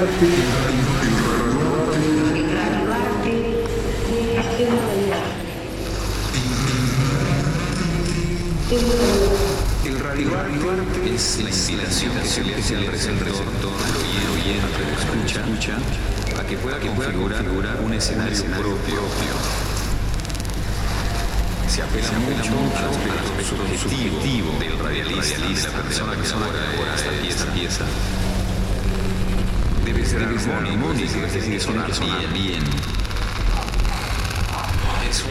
El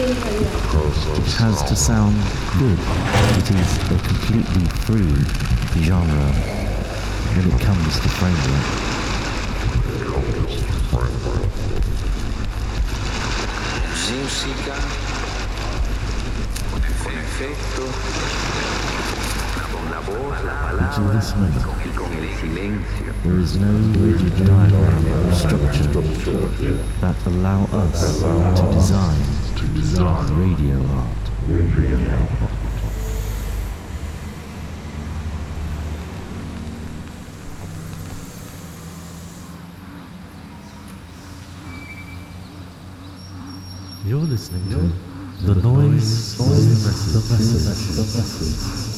It has to sound good. It is a completely free genre when it comes to framework. Música, con efectos, con la voz, la Until palabra this moment, y con el silencio. there is no rigid diagram or structure that allow us to design radio art. You're listening to the noise, the message, the message.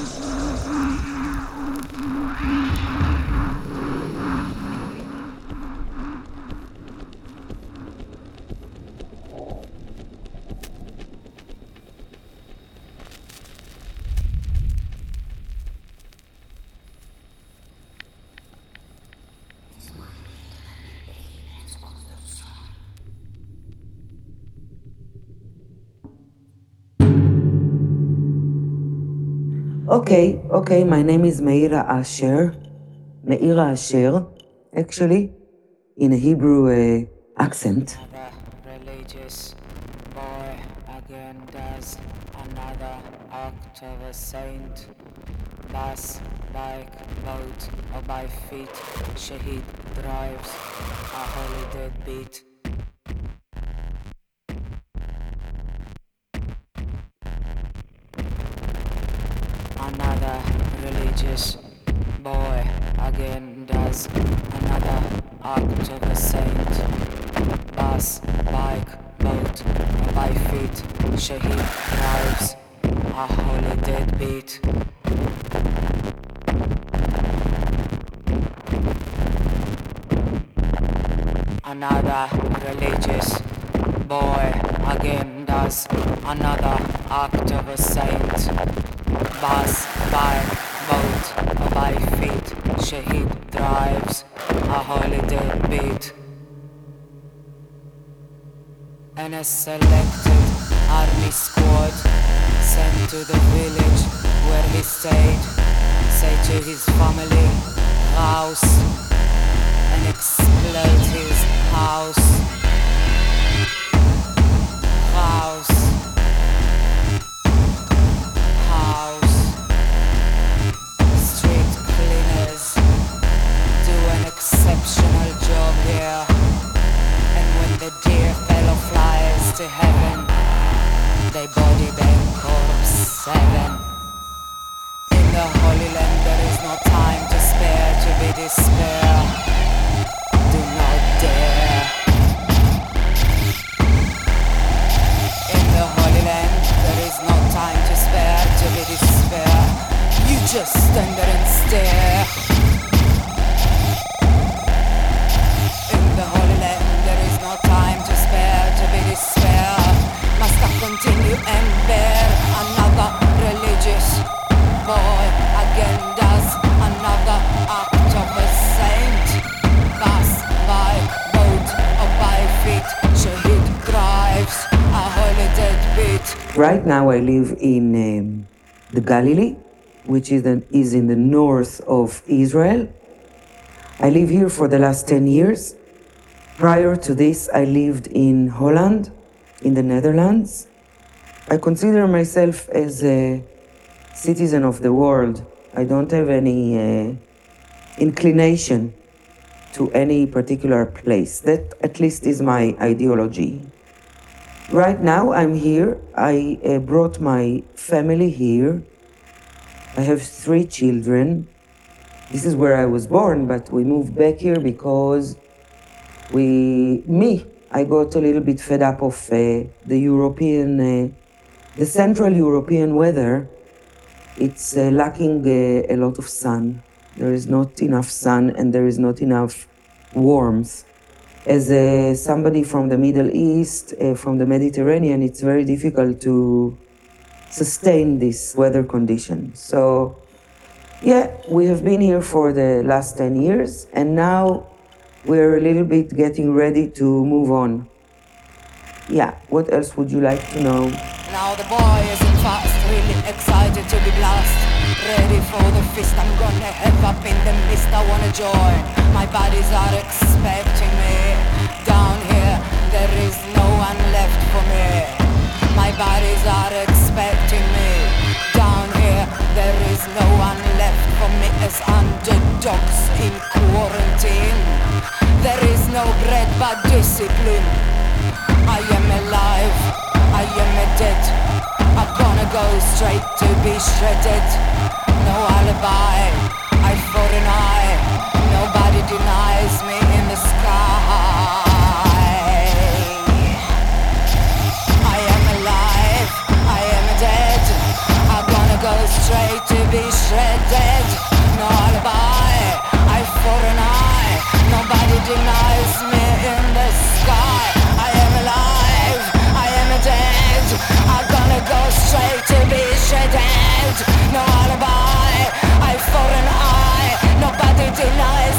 Okay, okay, my name is Meira Asher. Meira Asher, actually, in a Hebrew uh, accent. Religious boy again does another act of a saint. Bus, bike, boat, or by feet, Shahid drives a holy deadbeat. Religious boy again does another act of a saint. Bus, bike, boat, by feet, Shahid drives a holy deadbeat. Another religious boy again does another act of a saint. Bus, bike, or by feet, Shahid drives a holy beat. And a selected army squad sent to the village where he stayed. Say to his family, house, and explode his. House. House. to heaven, they body them corpse seven. In the Holy Land there is no time to spare, to be despair. Right now, I live in um, the Galilee, which is, the, is in the north of Israel. I live here for the last 10 years. Prior to this, I lived in Holland, in the Netherlands. I consider myself as a citizen of the world. I don't have any uh, inclination to any particular place. That at least is my ideology. Right now, I'm here. I uh, brought my family here. I have three children. This is where I was born, but we moved back here because we, me, I got a little bit fed up of uh, the European, uh, the Central European weather. It's uh, lacking uh, a lot of sun. There is not enough sun and there is not enough warmth. As somebody from the Middle East, uh, from the Mediterranean, it's very difficult to sustain this weather condition. So, yeah, we have been here for the last 10 years and now we're a little bit getting ready to move on. Yeah, what else would you like to know? Now the boy is fast, really excited to be blast. Ready for the I'm gonna up in the mist, I wanna join. My are expecting there is no one left for me. My bodies are expecting me. Down here, there is no one left for me as underdogs in quarantine. There is no bread but discipline. I am alive, I am a dead. I'm gonna go straight to be shredded. No alibi, I for an eye. Nobody denies me denies me in the sky. I am alive, I am dead. I'm gonna go straight to be shredded. No alibi, I for an eye. Nobody denies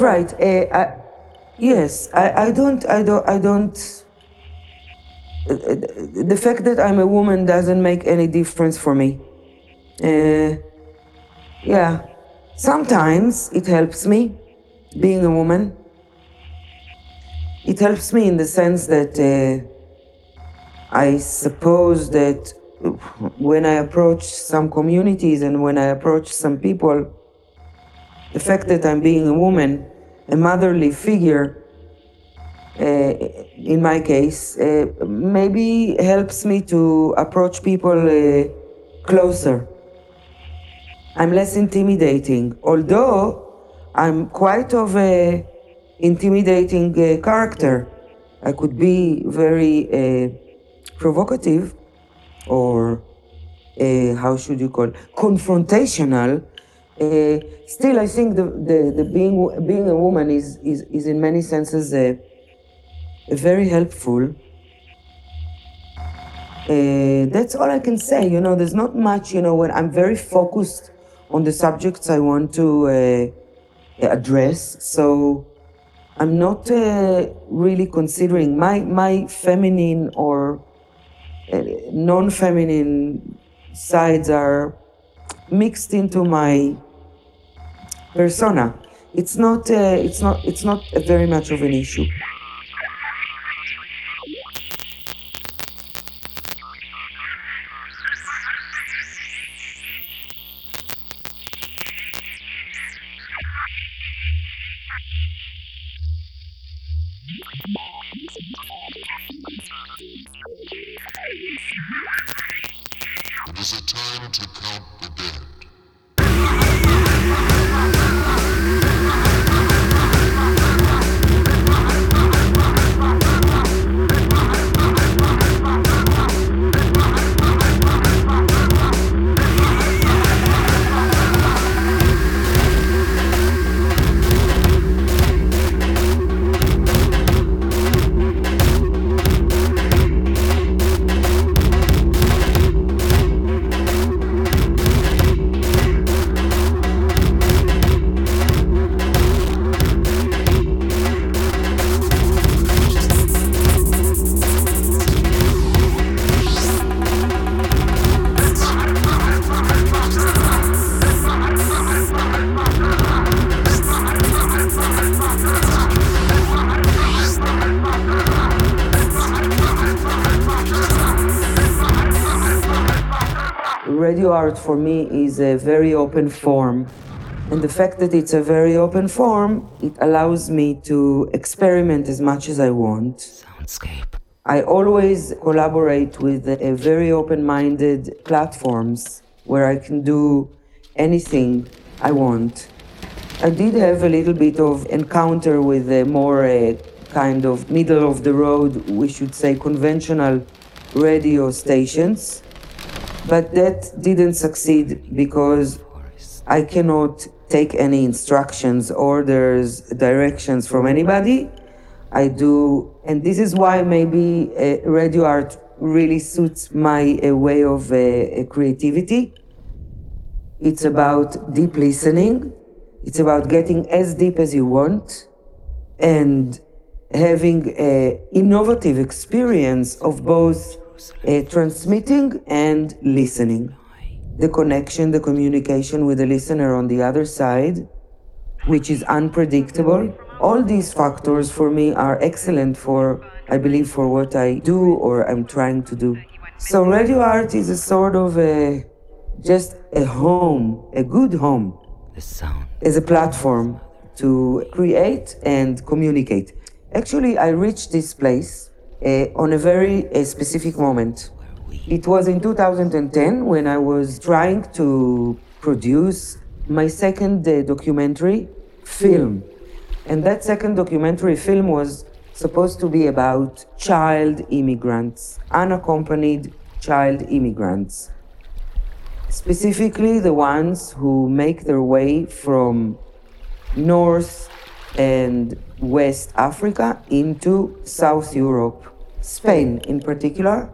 right. Uh, I, yes, I, I don't, I don't, I don't. The fact that I'm a woman doesn't make any difference for me. Uh, yeah, sometimes it helps me being a woman. It helps me in the sense that uh, I suppose that when I approach some communities and when I approach some people, the fact that I'm being a woman, a motherly figure, uh, in my case, uh, maybe helps me to approach people uh, closer. I'm less intimidating, although I'm quite of a intimidating uh, character. I could be very uh, provocative or uh, how should you call it? confrontational. Uh, still, I think the, the, the being being a woman is is, is in many senses uh, very helpful. Uh, that's all I can say. You know, there's not much. You know, when I'm very focused on the subjects I want to uh, address, so I'm not uh, really considering my my feminine or non-feminine sides are mixed into my persona. It's not. Uh, it's not. It's not very much of an issue. For me is a very open form. And the fact that it's a very open form, it allows me to experiment as much as I want. Soundscape. I always collaborate with a very open minded platforms where I can do anything I want. I did have a little bit of encounter with a more uh, kind of middle of the road, we should say conventional radio stations. But that didn't succeed because I cannot take any instructions, orders, directions from anybody. I do, and this is why maybe uh, radio art really suits my uh, way of uh, creativity. It's about deep listening. It's about getting as deep as you want and having an innovative experience of both uh, transmitting and listening. The connection, the communication with the listener on the other side, which is unpredictable. All these factors for me are excellent for, I believe, for what I do or I'm trying to do. So radio art is a sort of a, just a home, a good home, The sound. as a platform to create and communicate. Actually, I reached this place uh, on a very uh, specific moment. It was in 2010 when I was trying to produce my second uh, documentary film. And that second documentary film was supposed to be about child immigrants, unaccompanied child immigrants. Specifically, the ones who make their way from North and West Africa into South Europe, Spain in particular.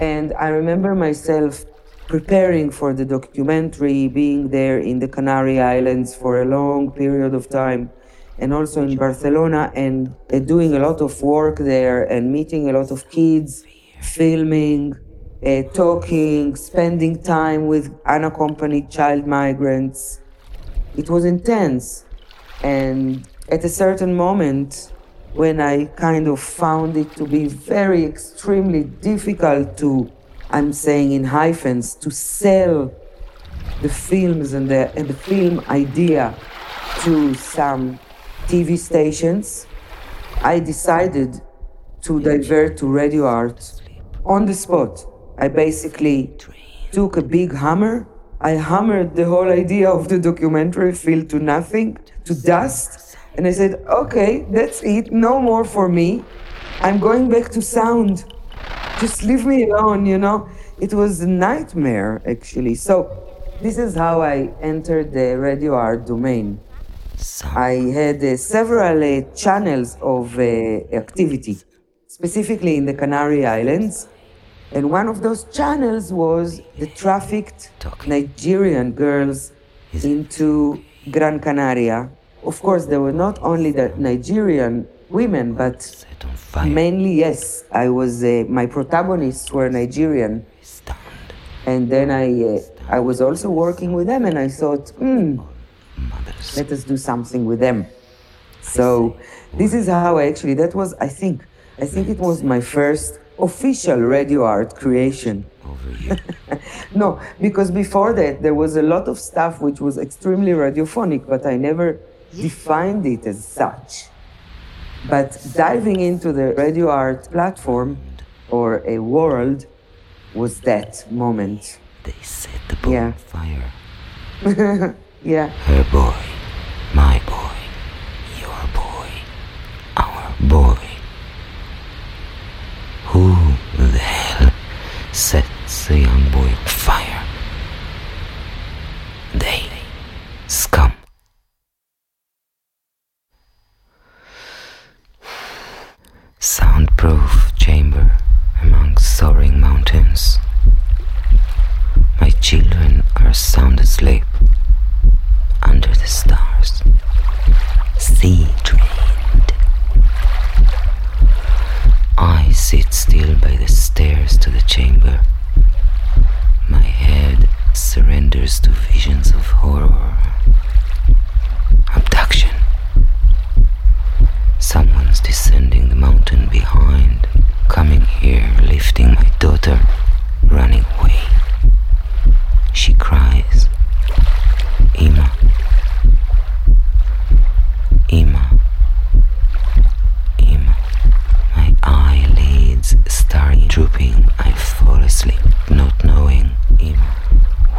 And I remember myself preparing for the documentary, being there in the Canary Islands for a long period of time, and also in Barcelona, and doing a lot of work there and meeting a lot of kids, filming, uh, talking, spending time with unaccompanied child migrants. It was intense. And at a certain moment, when I kind of found it to be very extremely difficult to, I'm saying in hyphens, to sell the films and the, and the film idea to some TV stations, I decided to divert to radio art on the spot. I basically took a big hammer. I hammered the whole idea of the documentary fell to nothing, to dust. And I said, okay, that's it. No more for me. I'm going back to sound. Just leave me alone, you know? It was a nightmare, actually. So, this is how I entered the radio art domain. I had uh, several uh, channels of uh, activity, specifically in the Canary Islands. And one of those channels was the trafficked Nigerian girls into Gran Canaria. Of course, there were not only the Nigerian women, but mainly, yes, I was, uh, my protagonists were Nigerian. And then I, uh, I was also working with them, and I thought, hmm, let us do something with them. So this is how I actually, that was, I think, I think it was my first official radio art creation. no, because before that there was a lot of stuff which was extremely radiophonic, but I never defined it as such. But diving into the radio art platform or a world was that moment. They set the boat Yeah. on fire. Yeah. Her boy, my boy, your boy, our boy. Who the hell sets a young boy on fire? They, scum. Soundproof chamber among soaring mountains. My children are sound asleep under the stars, sea trained. I sit still by the stairs to the chamber. My head surrenders to visions of horror. Abduction. Someone's descending the mountain behind, coming here, lifting my daughter, running away. She cries. Ima. Ima. Ima. My eyelids start drooping. I fall asleep, not knowing. Ima.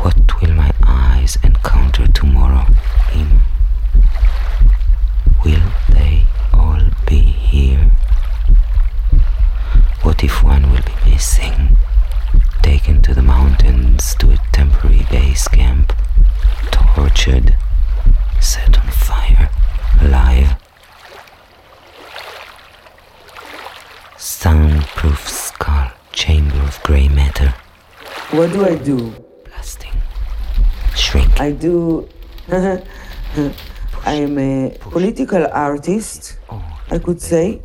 What will my eyes encounter tomorrow? Ima. Will they all be here? What if one will be missing? Taken to the mountains to a temporary base camp tortured, set on fire, alive. Soundproof skull, chamber of grey matter, What do I do? blasting, shrink. I do. I am a political artist, I could say,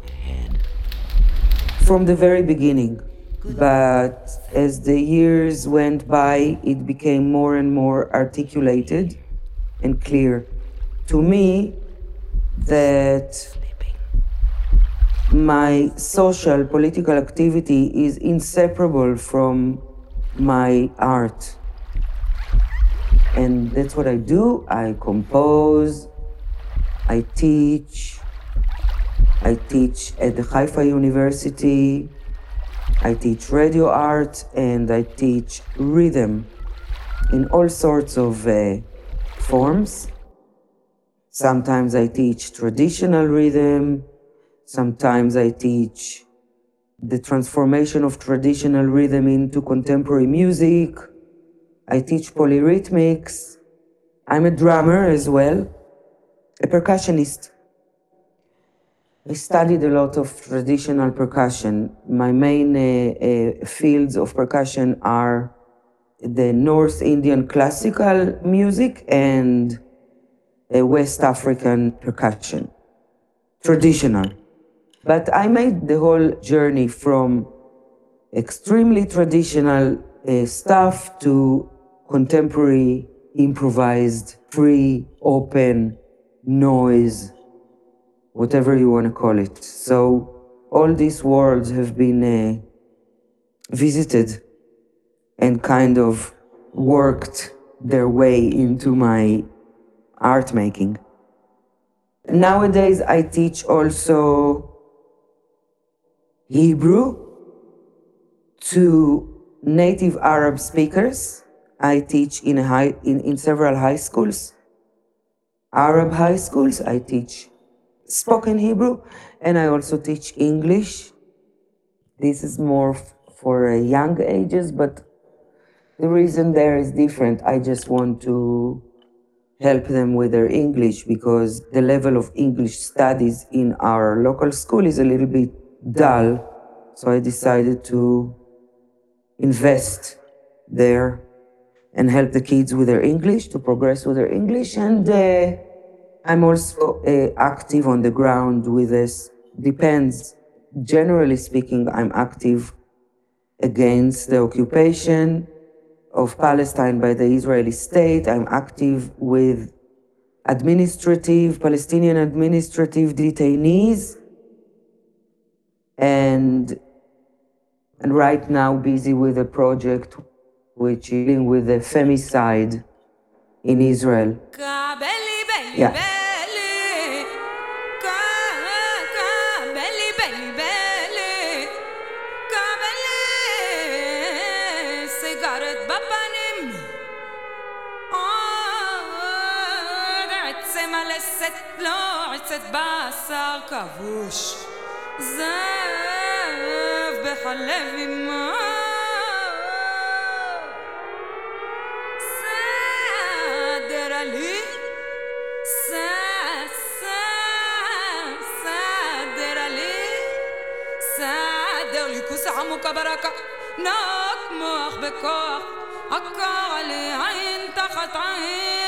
from the very beginning. But as the years went by, it became more and more articulated and clear to me that my social political activity is inseparable from my art. And that's what I do. I compose, I teach, I teach at the Haifa University, I teach radio art, and I teach rhythm in all sorts of uh, forms. Sometimes I teach traditional rhythm, sometimes I teach the transformation of traditional rhythm into contemporary music. I teach polyrhythmics. I'm a drummer as well, a percussionist. I studied a lot of traditional percussion. My main uh, uh, fields of percussion are the North Indian classical music and uh, West African percussion, traditional. But I made the whole journey from extremely traditional uh, stuff to contemporary, improvised, free, open, noise, whatever you want to call it. So all these worlds have been uh, visited and kind of worked their way into my art making. Nowadays, I teach also Hebrew to native Arab speakers. I teach in, high, in, in several high schools, Arab high schools. I teach spoken Hebrew, and I also teach English. This is more for young ages, but the reason there is different. I just want to help them with their English because the level of English studies in our local school is a little bit dull. So I decided to invest there and help the kids with their English, to progress with their English. And uh, I'm also uh, active on the ground with this. Depends. Generally speaking, I'm active against the occupation of Palestine by the Israeli state. I'm active with administrative, Palestinian administrative detainees. And, and right now busy with a project which is dealing with the femicide in Israel. Yeah. לא עצת בשר כבוש זב בחלב אמו סדר לי סדר לי סדר לי כוס עמוקה ברקה נוק מוח בכוח עקר לי עין תחת עין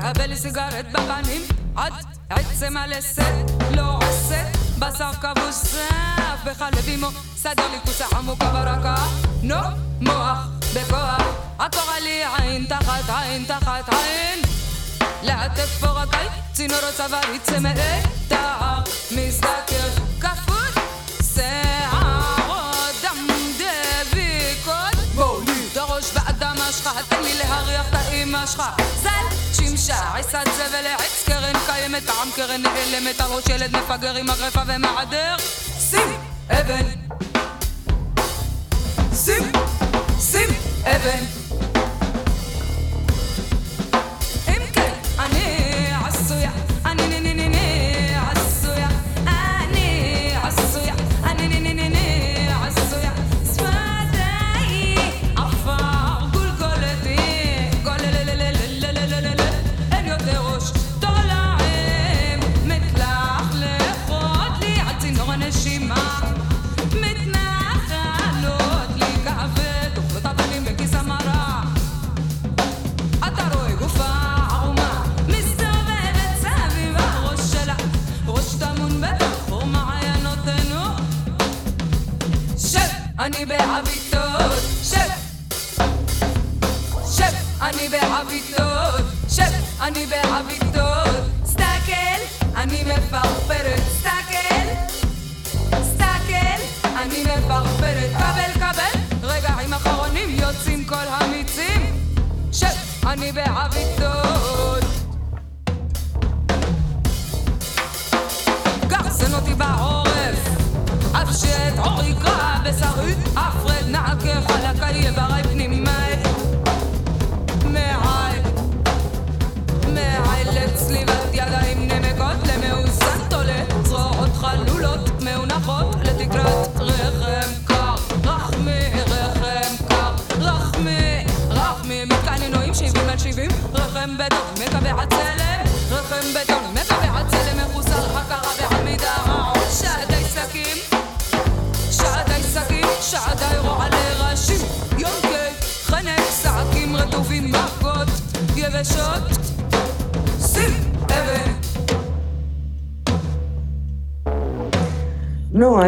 קבל לי סיגרת בפנים. עד עצם הלסת לא עושה. בשר כבוש זף בחלב אמו סדר לי כוס עמוקה ברקה נוק מוח בכוח. עקר לי עין תחת עין תחת עין. לעטף פורקי צינור צווארי צמאי תער מזדקר כפות שערות דם דביקות. בואו לי דרוש באדם שלך תן לי להריח את האמא שלך. זל שימשה עיסת זבל לעץ קרן קיימת טעם קרן נעלמת על ראש ילד מפגר עם מגרפה ומעדר. שים אבן. שים שים אבן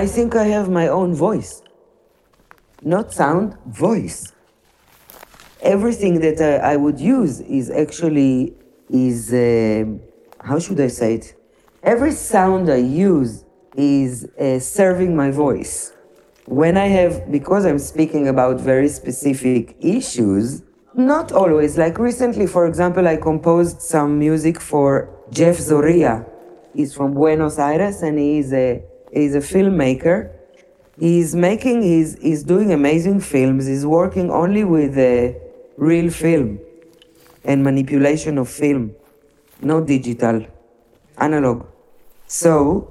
I think I have my own voice. Not sound, voice. Everything that I, I would use is actually is uh, how should I say it? Every sound I use is uh, serving my voice. When I have, because I'm speaking about very specific issues, not always. Like recently, for example, I composed some music for Jeff Zoria. He's from Buenos Aires and he is a He's a filmmaker. He's making, he's, he's doing amazing films. He's working only with uh, real film and manipulation of film, no digital, analog. So,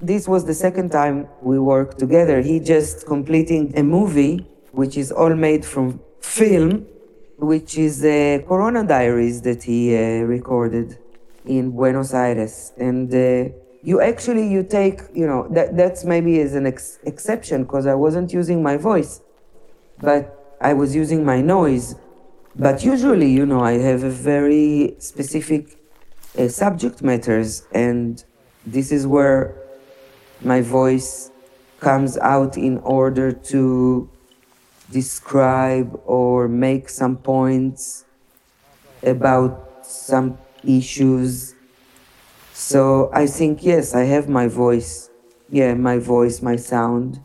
this was the second time we worked together. He just completing a movie which is all made from film, which is the Corona Diaries that he uh, recorded in Buenos Aires. And uh, you actually you take you know that that's maybe as an ex- exception because i wasn't using my voice but i was using my noise. But usually you know i have a very specific uh, subject matters and this is where my voice comes out in order to describe or make some points about some issues so I think, yes, I have my voice. Yeah, my voice, my sound.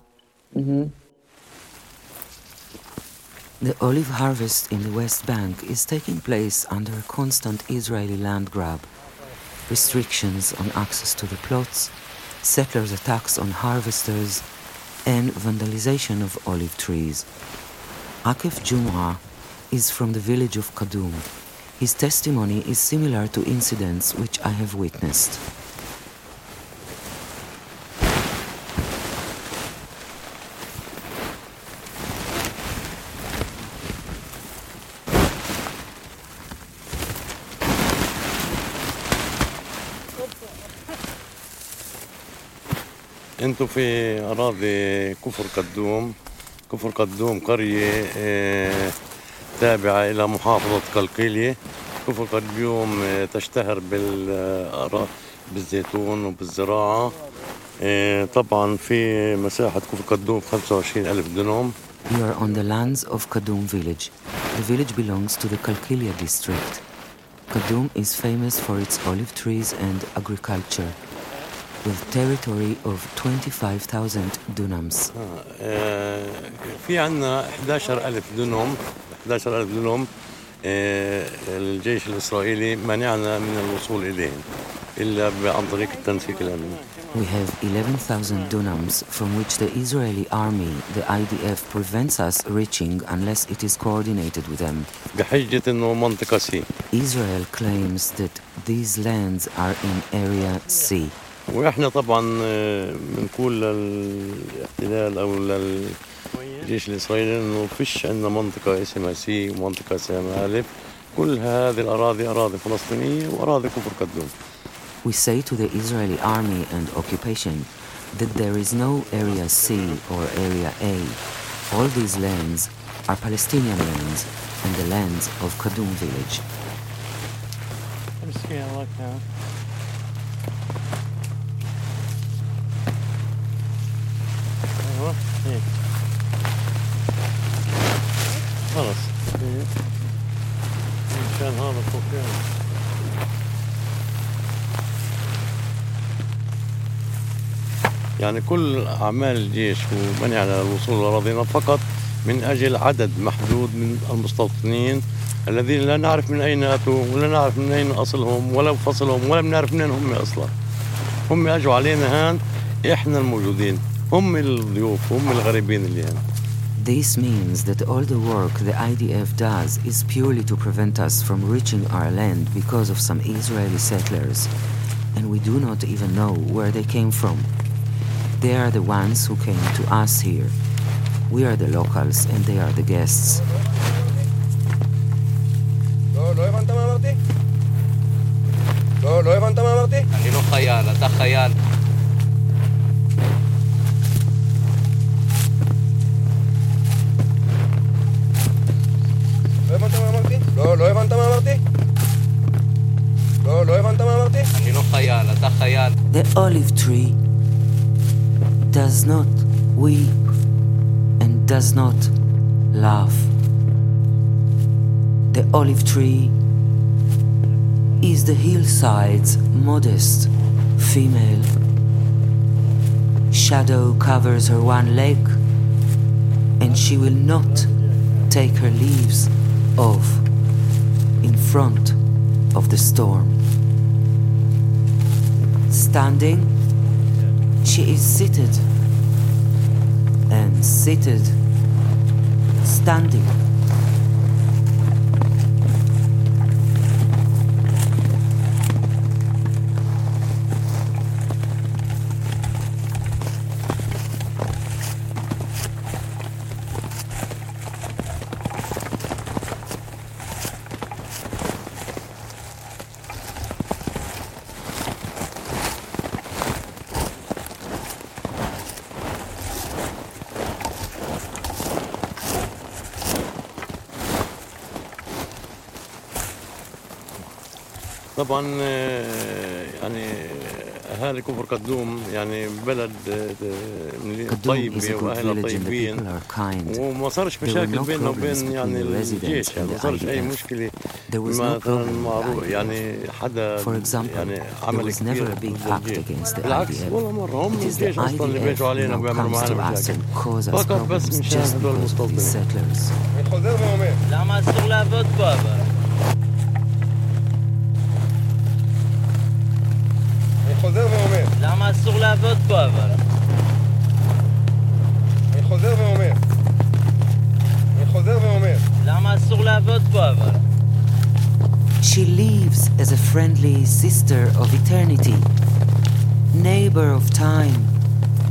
Mm-hmm. The olive harvest in the West Bank is taking place under a constant Israeli land grab. Restrictions on access to the plots, settlers' attacks on harvesters, and vandalization of olive trees. Akif Jumra is from the village of Kadum, his testimony is similar to incidents which I have witnessed. انتم في اراضي كفر قدوم كفر قدوم قريه اه تابعة إلى محافظة كفر قديوم تشتهر بالزيتون وبالزراعة طبعا في مساحة كفر قدوم 25 ألف دنم We are on the lands of Kadum village. The village belongs to the Kalkilia district. Kadum is famous for its olive trees and agriculture, with territory of 25,000 dunams. في عندنا 11000 دنم 11000 دنم الجيش الإسرائيلي منعنا من الوصول إليهم إلا عن طريق التنسيق الأمني. We have 11,000 dunams from which the Israeli army, the IDF, prevents us reaching unless it is coordinated with them. بحجة إنه منطقة. Israel claims that these lands are in area C. وإحنا طبعا بنقول للاحتلال أو لل الجيش الإسرائيلي أنه فيش عندنا منطقة اسمها سي ومنطقة اسمها ألف كل هذه الأراضي أراضي فلسطينية وأراضي كفر قدوم We say to the Israeli army and occupation that there is no area C or area A. All these lands are Palestinian lands and the lands of Kadum village. خلص مشان هذا الطوفان يعني. كل أعمال الجيش ومنع على الوصول لأراضينا فقط من أجل عدد محدود من المستوطنين الذين لا نعرف من أين أتوا ولا نعرف من أين أصلهم ولا فصلهم ولا بنعرف منين هم أصلا. هم أجوا علينا هان إحنا الموجودين. هم الضيوف هم الغريبين اللي هنا. This means that all the work the IDF does is purely to prevent us from reaching our land because of some Israeli settlers, and we do not even know where they came from. They are the ones who came to us here. We are the locals and they are the guests. לא, לא הבנת מה אמרתי? לא, לא אתה חייל. לא, לא הבנת מה אמרתי? לא, לא הבנת מה אמרתי? אני לא חייל, אתה חייל. The olive tree does not weep and does not laugh. The olive tree is the hillside's modest female. Shadow covers her one leg, and she will not take her leaves off in front of the storm. Standing, she is seated, and seated, standing. طبعا آه، يعني أهالي كفر قدوم يعني بلد طيب وأهلها طيبين. وما صارش مشاكل بيننا وبين يعني الجيش يعني ما صارش أي مشكلة. مثلا معروف يعني حدا يعني عمل كبير بالعكس ولا مرة هم الجيش أصلا اللي بيجوا علينا وبيعملوا معنا مشاكل. فقط بس مشان هدول المستوطنين. لا ما تسوق لا بابا. friendly sister of eternity, neighbor of time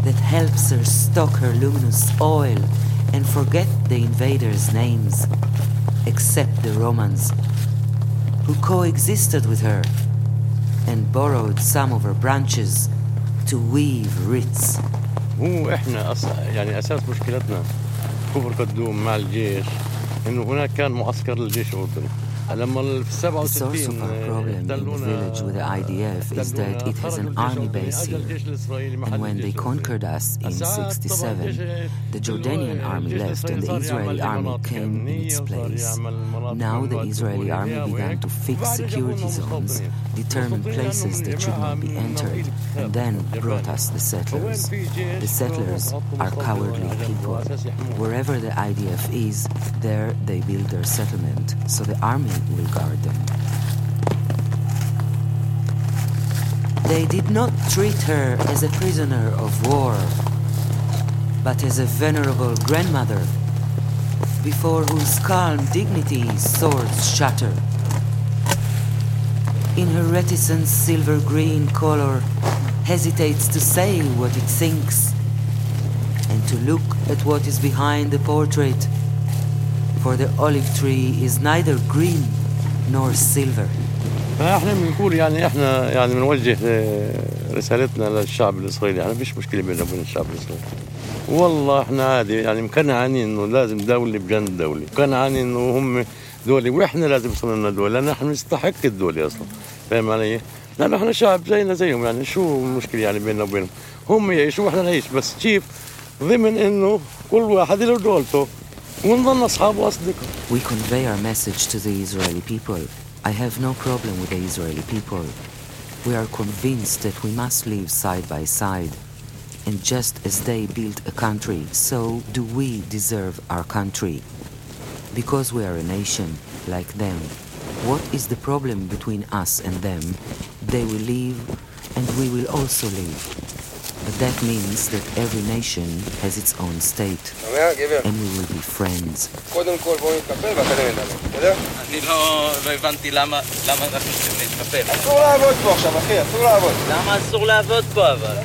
that helps her stock her luminous oil and forget the invaders' names, except the Romans, who coexisted with her and borrowed some of her branches to weave wreaths. هو احنا أص... يعني اساس مشكلتنا كفر قدوم مع الجيش انه هناك كان معسكر للجيش الاردني لما ال- في the source of our problem in the village with the IDF is that it has an army base here. And when they conquered us in 67, the Jordanian army left and the Israeli army came in its place. Now the Israeli army began to fix security zones, determine places that should not be entered, and then brought us the settlers. The settlers are cowardly people. Wherever the IDF is, there they build their settlement. So the army guard them. They did not treat her as a prisoner of war, but as a venerable grandmother, before whose calm dignity swords shatter. In her reticent silver green color, hesitates to say what it thinks, and to look at what is behind the portrait, for the olive tree is neither green nor silver. فاحنا بنقول يعني إحنا يعني بنوجه رسالتنا للشعب الإسرائيلي. إحنا فيش مشكلة بيننا وبين الشعب الإسرائيلي. والله إحنا عادي يعني مقنعين إنه لازم دولة بجنب دولة. مقنعين إنه هم دولة وإحنا لازم يصير لنا دولة. لأن إحنا نستحق الدولة أصلا. فاهم علي؟ لأنه إحنا شعب زينا زيهم. يعني شو المشكلة يعني بيننا وبينهم؟ هم يعيشوا وإحنا نعيش. بس كيف ضمن إنه كل واحد له دولته. We convey our message to the Israeli people. I have no problem with the Israeli people. We are convinced that we must live side by side. And just as they built a country, so do we deserve our country. Because we are a nation, like them, what is the problem between us and them? They will live, and we will also live. But that means that every nation has its own state, שומע, גבר? and we will be friends. קודם כל בואו נתקפל ואחרי זה נדבר, בסדר? אני לא, לא הבנתי למה, למה אנחנו צריכים להתקפל. אסור לעבוד פה עכשיו, אחי, אסור לעבוד. למה אסור לעבוד פה אבל?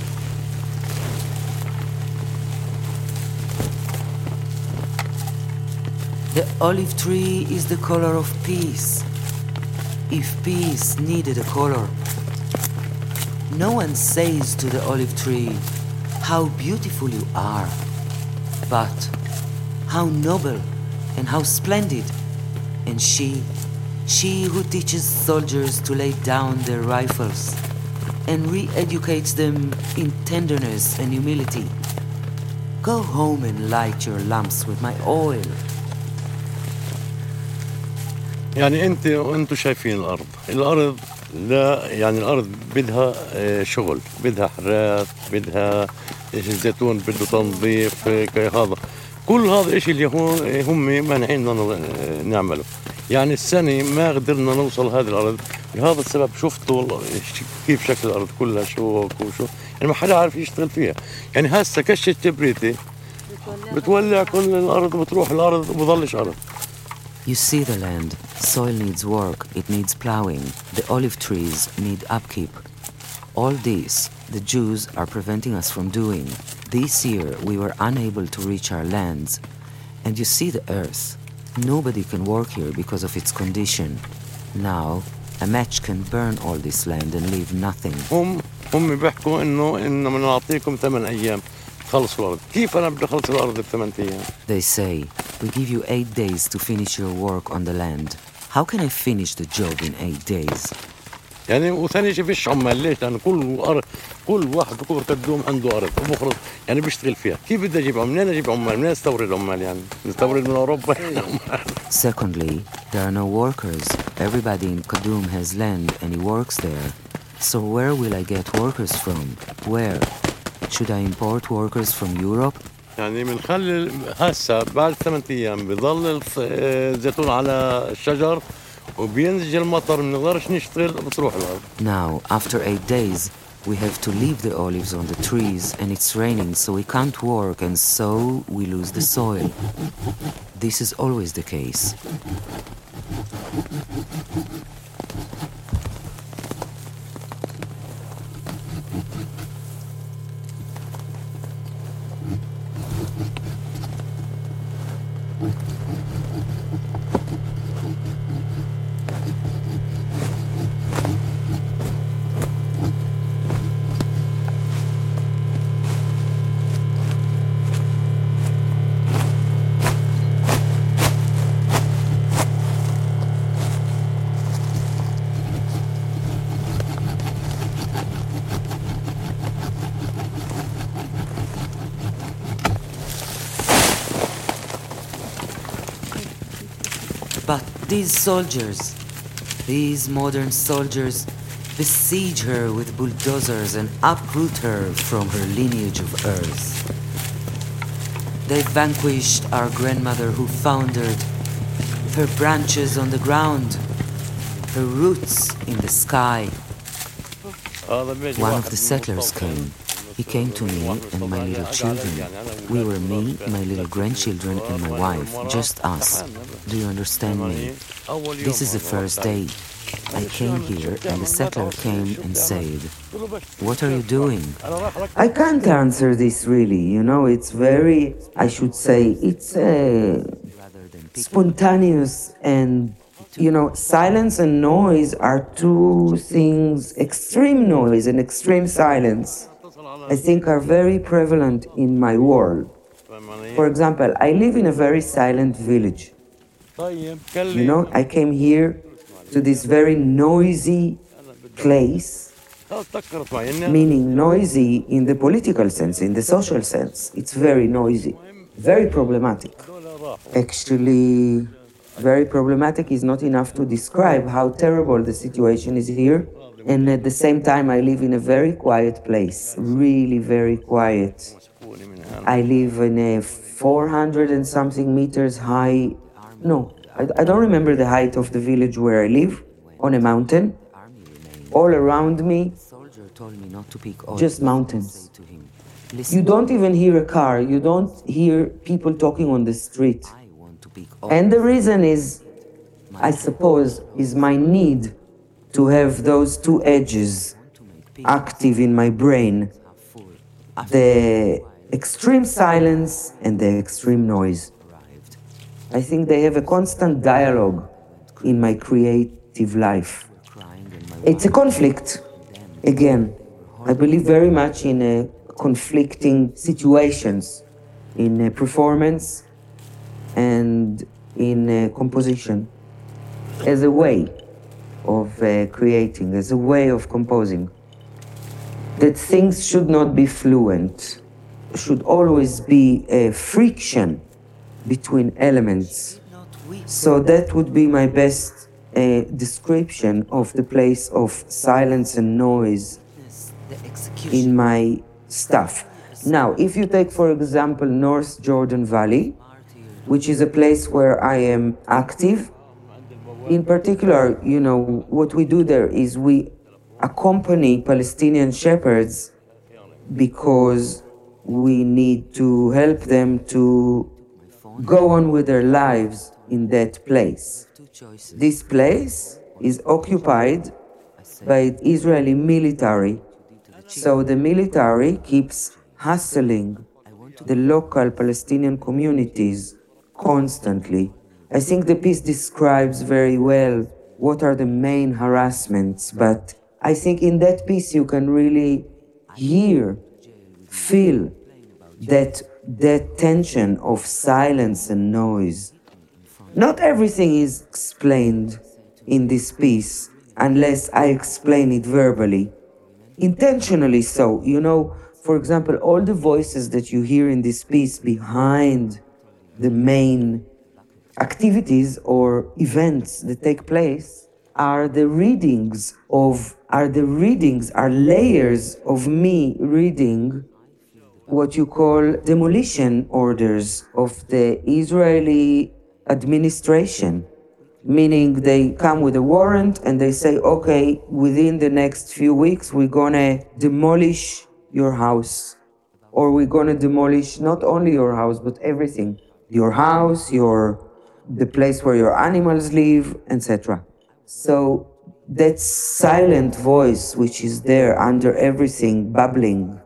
The olive tree is the color of peace. If peace needed a color, No one says to the olive tree, How beautiful you are, but how noble and how splendid. And she, she who teaches soldiers to lay down their rifles and re educates them in tenderness and humility. Go home and light your lamps with my oil. يعني انت وانتم شايفين الارض الارض لا يعني الأرض بدها آه، شغل بدها حراث بدها الزيتون بده تنظيف هذا. كل هذا الشيء اللي هون آه، هم مانعين آه، نعمله. يعني السنة ما قدرنا نوصل هذه الأرض. لهذا السبب شفتوا والله كيف شكل الأرض كلها شوك وشو. يعني ما حدا عارف يشتغل فيها. يعني هسه كشة كبريتي بتولع كل الأرض وبتروح الأرض وبضلش أرض. You see the land. Soil needs work, it needs plowing. The olive trees need upkeep. All this, the Jews are preventing us from doing. This year, we were unable to reach our lands. And you see the earth. Nobody can work here because of its condition. Now, a match can burn all this land and leave nothing. هم هم بيحكوا انه انه بنعطيكم ثمان ايام تخلصوا الارض، كيف انا بدي اخلص الارض بثمان ايام؟ They say, we give you eight days to finish your work on the land. How can I finish the job in eight days? يعني وثاني شيء فيش عمال ليش؟ لانه كل أرض كل واحد بكبر كدوم عنده ارض وبخرج يعني بيشتغل فيها، كيف بدي اجيب عمال؟ منين اجيب عمال؟ منين استورد عمال يعني؟ نستورد من اوروبا Secondly, there are no workers. Everybody in Kadum has land and he works there. So where will I get workers from? Where? Should I import workers from Europe? يعني بنخلي هسه بعد ثمان ايام بضل الف- الزيتون على الشجر وبينزل المطر ما بنقدرش نشتغل بتروح الارض Now, after eight days, we have to leave the olives on the trees and it's raining, so we can't work and so we lose the soil. This is always the case. These soldiers, these modern soldiers, besiege her with bulldozers and uproot her from her lineage of earth. They vanquished our grandmother who foundered, her branches on the ground, her roots in the sky. One of the settlers came. He came to me and my little children. We were me, my little grandchildren, and my wife, just us. Do you understand me? This is the first day. I came here and the settler came and said, What are you doing? I can't answer this really. You know, it's very, I should say, it's uh, spontaneous and, you know, silence and noise are two things, extreme noise and extreme silence, I think are very prevalent in my world. For example, I live in a very silent village. You know, I came here to this very noisy place, meaning noisy in the political sense, in the social sense. It's very noisy, very problematic. Actually, very problematic is not enough to describe how terrible the situation is here. And at the same time, I live in a very quiet place, really very quiet. I live in a 400 and something meters high, no, I, I don't remember the height of the village where I live, on a mountain. All around me, just mountains. You don't even hear a car, you don't hear people talking on the street. And the reason is, I suppose, is my need to have those two edges active in my brain the extreme silence and the extreme noise. I think they have a constant dialogue in my creative life. It's a conflict, again. I believe very much in uh, conflicting situations, in uh, performance and in uh, composition as a way of uh, creating, as a way of composing. That things should not be fluent, should always be a friction between elements. So that would be my best uh, description of the place of silence and noise in my stuff. Now, if you take, for example, North Jordan Valley, which is a place where I am active, in particular, you know, what we do there is we accompany Palestinian shepherds because we need to help them to go on with their lives in that place. This place is occupied by Israeli military, so the military keeps hustling the local Palestinian communities constantly. I think the piece describes very well what are the main harassments, but I think in that piece you can really hear, feel that that tension of silence and noise. Not everything is explained in this piece unless I explain it verbally. Intentionally so. You know, for example, all the voices that you hear in this piece behind the main activities or events that take place are the readings of are the readings are layers of me reading what you call demolition orders of the Israeli administration. Meaning they come with a warrant and they say okay within the next few weeks we're going to demolish your house. Or we're going to demolish not only your house but everything. Your house your the place where your animals live, etc. So that silent voice which is there under everything bubbling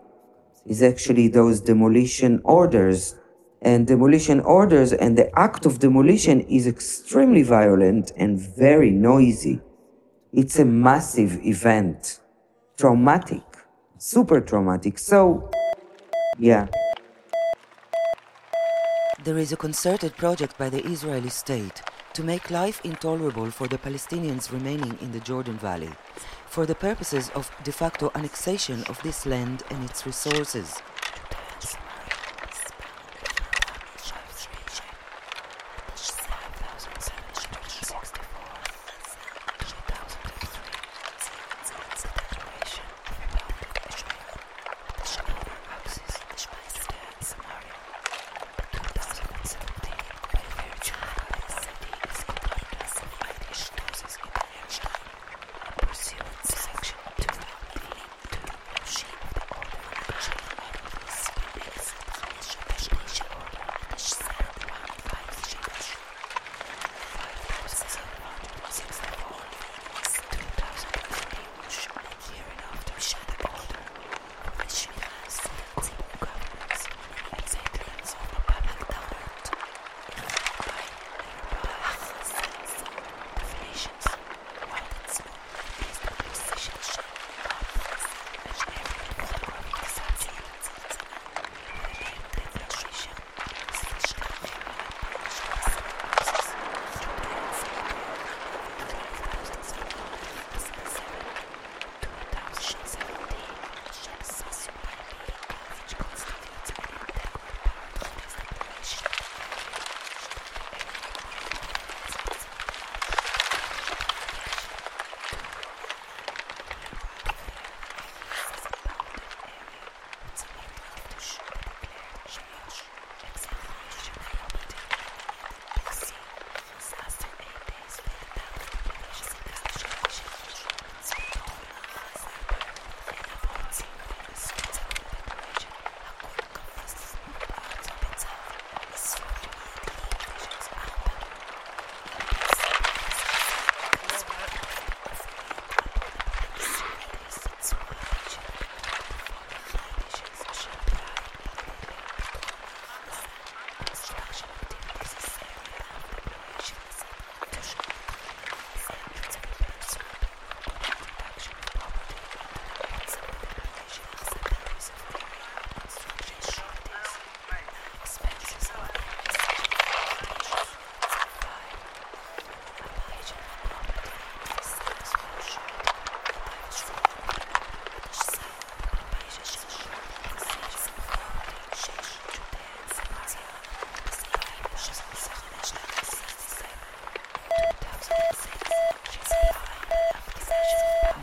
is actually those demolition orders. And demolition orders and the act of demolition is extremely violent and very noisy. It's a massive event, traumatic, super traumatic. So, yeah. There is a concerted project by the Israeli state to make life intolerable for the Palestinians remaining in the Jordan Valley for the purposes of de facto annexation of this land and its resources.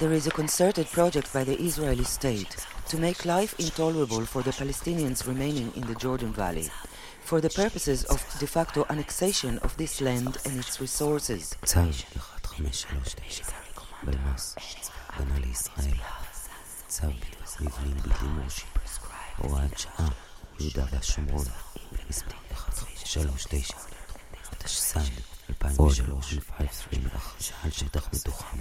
There is a concerted project by the Israeli state to make life intolerable for the Palestinians remaining in the Jordan Valley for the purposes of de facto annexation of this land and its resources. צו 1539 בלמ"ס, הגנה לישראל, צו מבנים בלתי מורשים, הוראת שעה, יהודה והשומרון, מספר 39, התשס"ד 2003, על שטח מתוחם.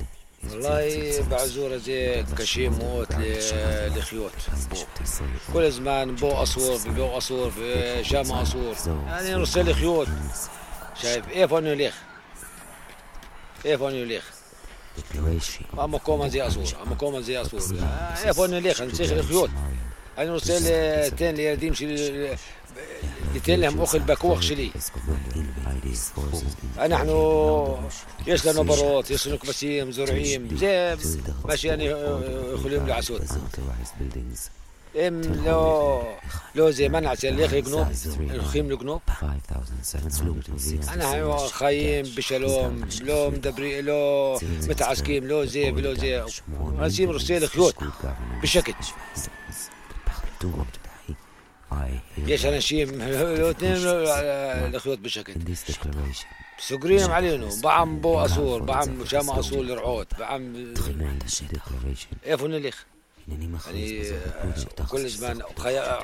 والله بعزورة زي كشيء موت ل- لخيوط. بو. كل زمان بو أصور في بو أصور في جامع أصور. يعني نرسل خيوط. شايف؟ إيه فون يليخ إيه فون يليخ أما كوما زي أصور أما كوما زي أصور. إيه فون يليخ نسيخ الخيوط. أنا نرسل تين ليرديم شلي يتين لهم أخل بكوخ شلي نحن يش لنا بروت يش لنا كبسيم زرعيم زي ماشي يعني يخليهم لعسود إم لو لو زي منع الليخ يقنوب نخيم القنوب أنا خايم بشلوم لو مدبري لو متعسكيم لو زي لو زي. نسيم رسيل خيوط بشكل. ليش أنا شيم لو اثنين الخيوط بشكل سكرينهم علينا بعم بو اصول بعم شامع اصول رعوت بعم ايفون الليخ يعني كل زمان.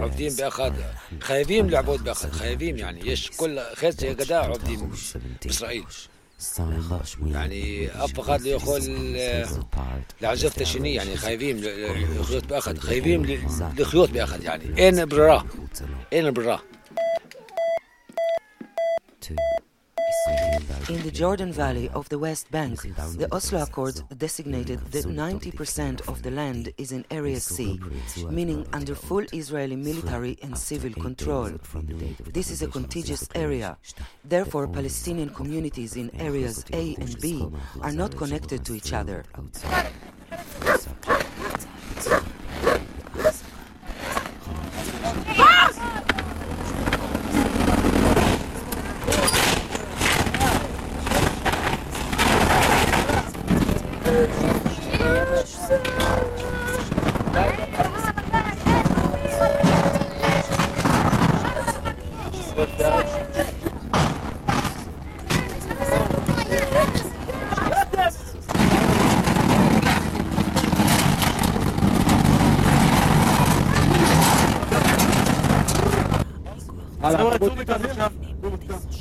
عبدين باخذ خايفين العبود باخذ خايفين يعني يش كل خيس قداء عبدين باسرائيل يعني افقد ليقول لعزفت الشني يعني خايفين لخيوط بآخذ خايفين لخيوط بآخذ يعني. اين برا اين برا In the Jordan Valley of the West Bank, the Oslo Accords designated that 90% of the land is in Area C, meaning under full Israeli military and civil control. This is a contiguous area. Therefore, Palestinian communities in areas A and B are not connected to each other.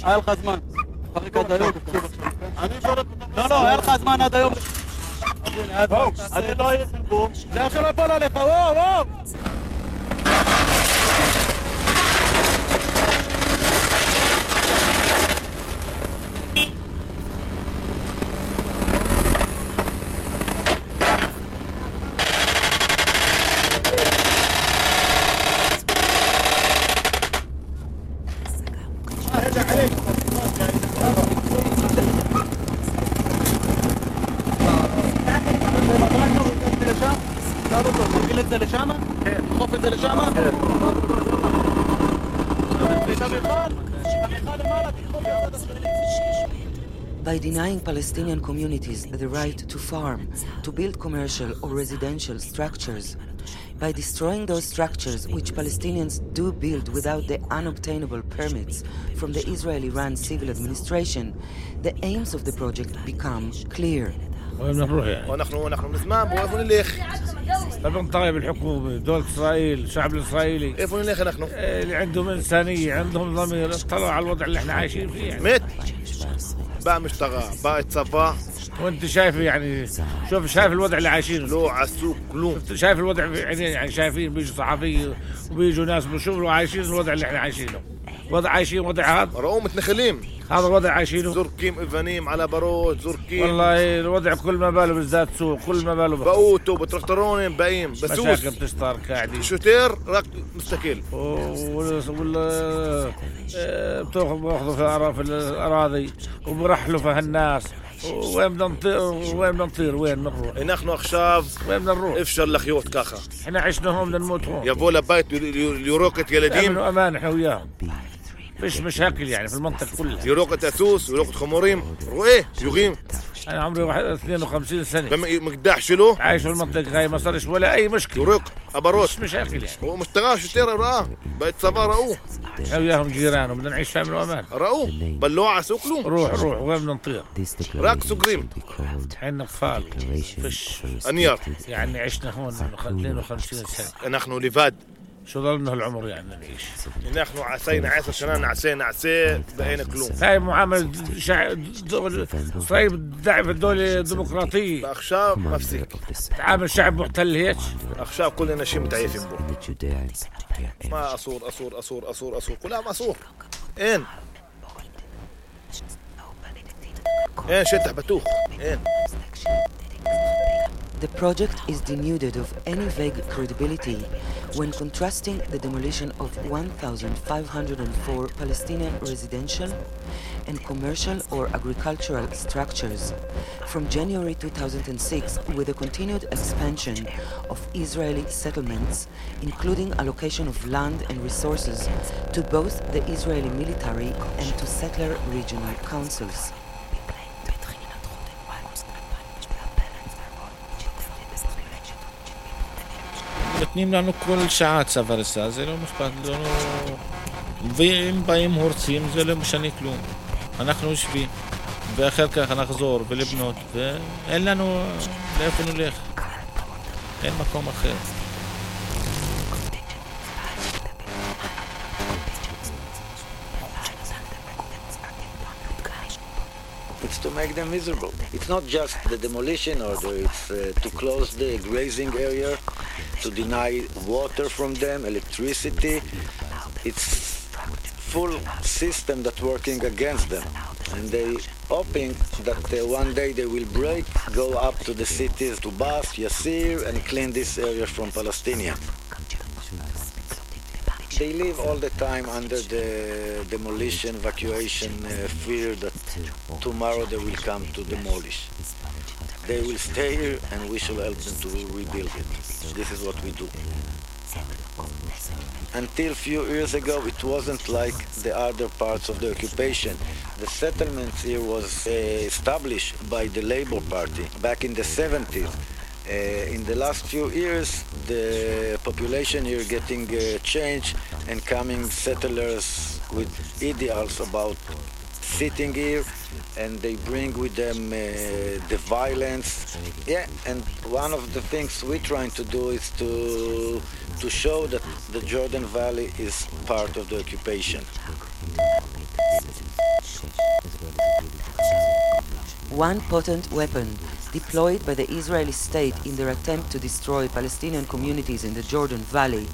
היה לך זמן. עד היום. לא, לא, היה לך זמן עד היום. אז זה לא יהיה סיפור. זה עכשיו יפול עליך, וואו, וואו! Palestinian communities the right to farm, to build commercial or residential structures, by destroying those structures which Palestinians do build without the unobtainable permits from the Israeli run civil administration, the aims of the project become clear. وين نروح يعني؟ ونحن نحن من زمان وين نليخ؟ طبعا طالب الحكومة دولة إسرائيل الشعب الإسرائيلي كيف نليخ نحن؟ اللي عندهم إنسانية عندهم ضمير اطلعوا على الوضع اللي احنا عايشين فيه يعني. مت بقى مشتغى بقى صباح وانت شايف يعني شوف شايف الوضع اللي عايشينه. لو على السوق كلهم شايف الوضع في عينين يعني شايفين بيجوا صحفيين وبيجوا ناس بشوفوا عايشين الوضع اللي إحنا عايشينه. وضع عايشين وضع هذا. رؤوم متنخلين هذا الوضع عايشينه. زركيم افانيم على باروت زركيم والله الوضع كل ما باله بالذات سوق كل ما باله بقوتوا بتركترون باين بسوس مشاكل تشتار قاعدين. شوتير راك مستقل وال وال بتاخذ باخذوا في في الأراضي وبرحلوا في الناس وين بدنا نطير؟ وين بدنا نطير؟ وين نروح؟ نحن أخشاب. وين بدنا نروح؟ افشل لخيوط كاخا. إحنا عشنا هون بدنا نموت هون. يبوا لبيت يوروكت يلديم امن وامان إحنا وياهم. مش مشاكل يعني في المنطقة كلها يوروكت أسوس يوروكت خموريم. إيه يغيم. أنا عمري واحد- 52 سنة. لما مقداح له. عايش في المنطقة هاي ما صارش ولا أي مشكلة. ورق ابروس مش مشاكل يعني. هو مشتغاش ترى راه بيت صبا رأوه وياهم جيران وبدنا نعيش في امن وأمان. رأوه بلوعة سوكلو روح روح وين بدنا نطير راك سكريم حين أطفال. فش. أنيار. يعني عشنا هون 52 سنة. نحن لفاد. شو ضلنا هالعمر يعني؟ نعيش نحن عسينا عسى شنان عسينا عسى بقينا كلهم. هاي معاملة شع... دول اسرائيل دعم الدولة الديمقراطية أخشاب مفسك تعامل شعب محتل هيك. أخشاب كلنا شيء متعيفين بو. ما أصور أصور أصور أصور أصور كلها مصور اين اين شتح بتوخ. اين The project is denuded of any vague credibility when contrasting the demolition of 1,504 Palestinian residential and commercial or agricultural structures from January 2006 with the continued expansion of Israeli settlements, including allocation of land and resources to both the Israeli military and to settler regional councils. נותנים לנו כל שעה צו הריסה, זה לא משפט, לא... ואם באים הורסים זה לא משנה כלום. אנחנו יושבים, ואחר כך נחזור ולבנות, ואין לנו לאיפה נלך. אין מקום אחר. To make them miserable. It's not just the demolition order, it's uh, to close the grazing area, to deny water from them, electricity. It's full system that working against them. And they hoping that uh, one day they will break, go up to the cities to Bas, Yassir, and clean this area from Palestinians. They live all the time under the demolition, evacuation uh, fear that tomorrow they will come to demolish. They will stay here and we shall help them to rebuild it. This is what we do. Until few years ago, it wasn't like the other parts of the occupation. The settlements here was uh, established by the Labour Party back in the 70s. Uh, in the last few years, the population here getting uh, changed and coming settlers with ideals about sitting here, and they bring with them uh, the violence. Yeah, and one of the things we're trying to do is to to show that the Jordan Valley is part of the occupation. One potent weapon deployed by the Israeli state in their attempt to destroy Palestinian communities in the Jordan Valley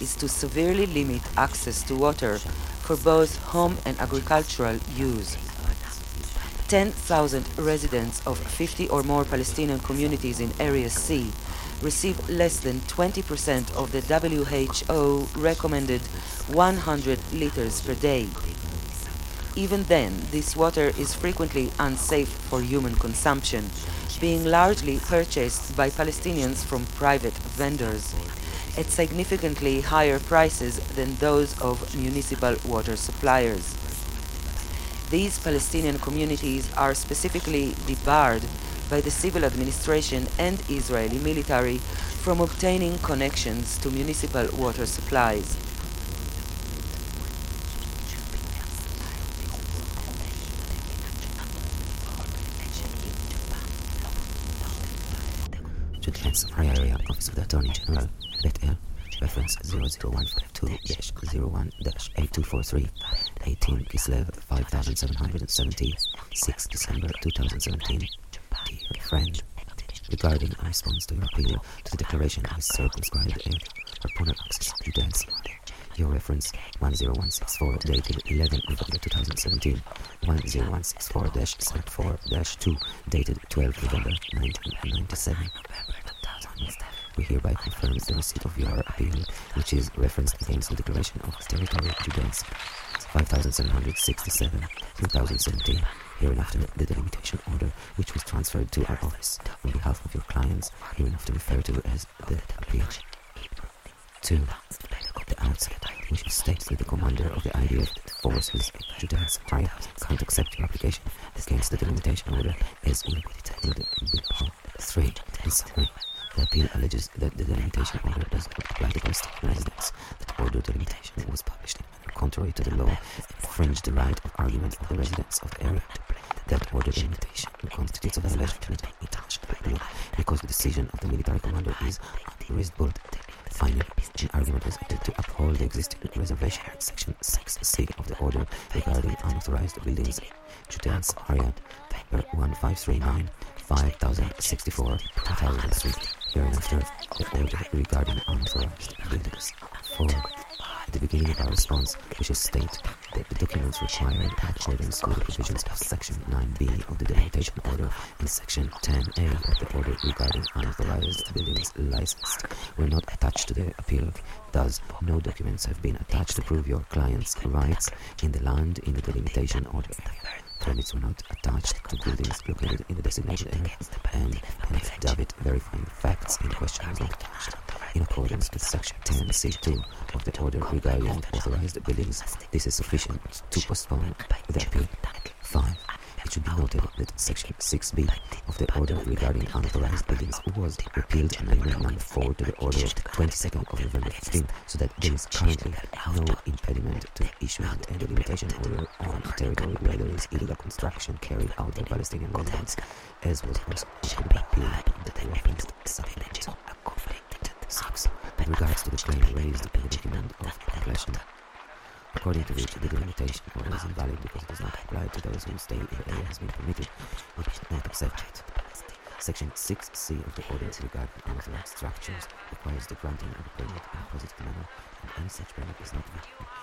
is to severely limit access to water for both home and agricultural use. 10,000 residents of 50 or more Palestinian communities in Area C receive less than 20% of the WHO recommended 100 liters per day. Even then, this water is frequently unsafe for human consumption, being largely purchased by Palestinians from private vendors at significantly higher prices than those of municipal water suppliers. These Palestinian communities are specifically debarred by the civil administration and Israeli military from obtaining connections to municipal water supplies. Judeans Area Office of the Attorney General, Bethel, reference 00152-01-8243, 18 Kislev 5770, 6 December 2017. Dear friend, regarding a response to your appeal to the declaration a circumscribed Polar access to your reference 10164 dated 11 November 2017, 10164-74-2 dated 12 November 1997. We hereby confirm the receipt of your appeal, which is referenced against the declaration of territory Judeans 5767 2017, hereinafter the delimitation order which was transferred to our office on behalf of your clients, hereinafter referred to as the appeal. 2. The outside, which states that the commander of the IDF forces, Judeans, High, can't accept your application This against the delimitation order as in the 3. In summary, the appeal alleges that the delimitation order does not apply to Palestinian residents. That order delimitation was published in manner contrary to the law, infringed the right of argument of the residents of the area. That order delimitation constitutes a violation of the international law because the decision of the military commander is unreasonable. Finally, an argument is to uphold the existing reservation in Section 6C of the order regarding unauthorized buildings. Judeans Ariad, paper 1539, 5064, 2003. Hereinafter, the order regarding unauthorized buildings. 4. At the beginning of our response, we shall state that the documents in accordance with the provisions of Section 9b of the Delimitation Order and Section 10a of the Order regarding unauthorized buildings licensed were not attached to the appeal. Thus, no documents have been attached to prove your client's rights in the land in the Delimitation Order. Permits were not attached to buildings located in the designated area, and an affidavit verifying facts in question was not attached. In accordance with Section 10c2 of the Order regarding authorized buildings, this is sufficient to postpone the appeal. 5. It should be noted that Section 6b of the Order regarding unauthorized buildings was repealed Amendment Number 4 to the Order of 22nd of November 15, so that there is currently no impediment to issuing a delimitation order on territory where there is illegal construction carried out by Palestinian residents, as was also appealed on the referenced subject. 6. In regards to the claim raised in the document of according to which the delimitation order is invalid because it does not apply to those whose stay in area has been permitted, not accept it. Section 6c of the Ordinance regarding unauthorized structures requires the granting of a permit in a positive manner, and any such permit is not valid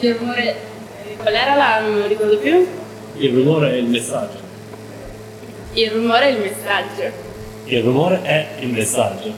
Il rumore. Qual era la. non ricordo più? Il rumore è il messaggio. Il rumore è il messaggio. Il rumore è il messaggio.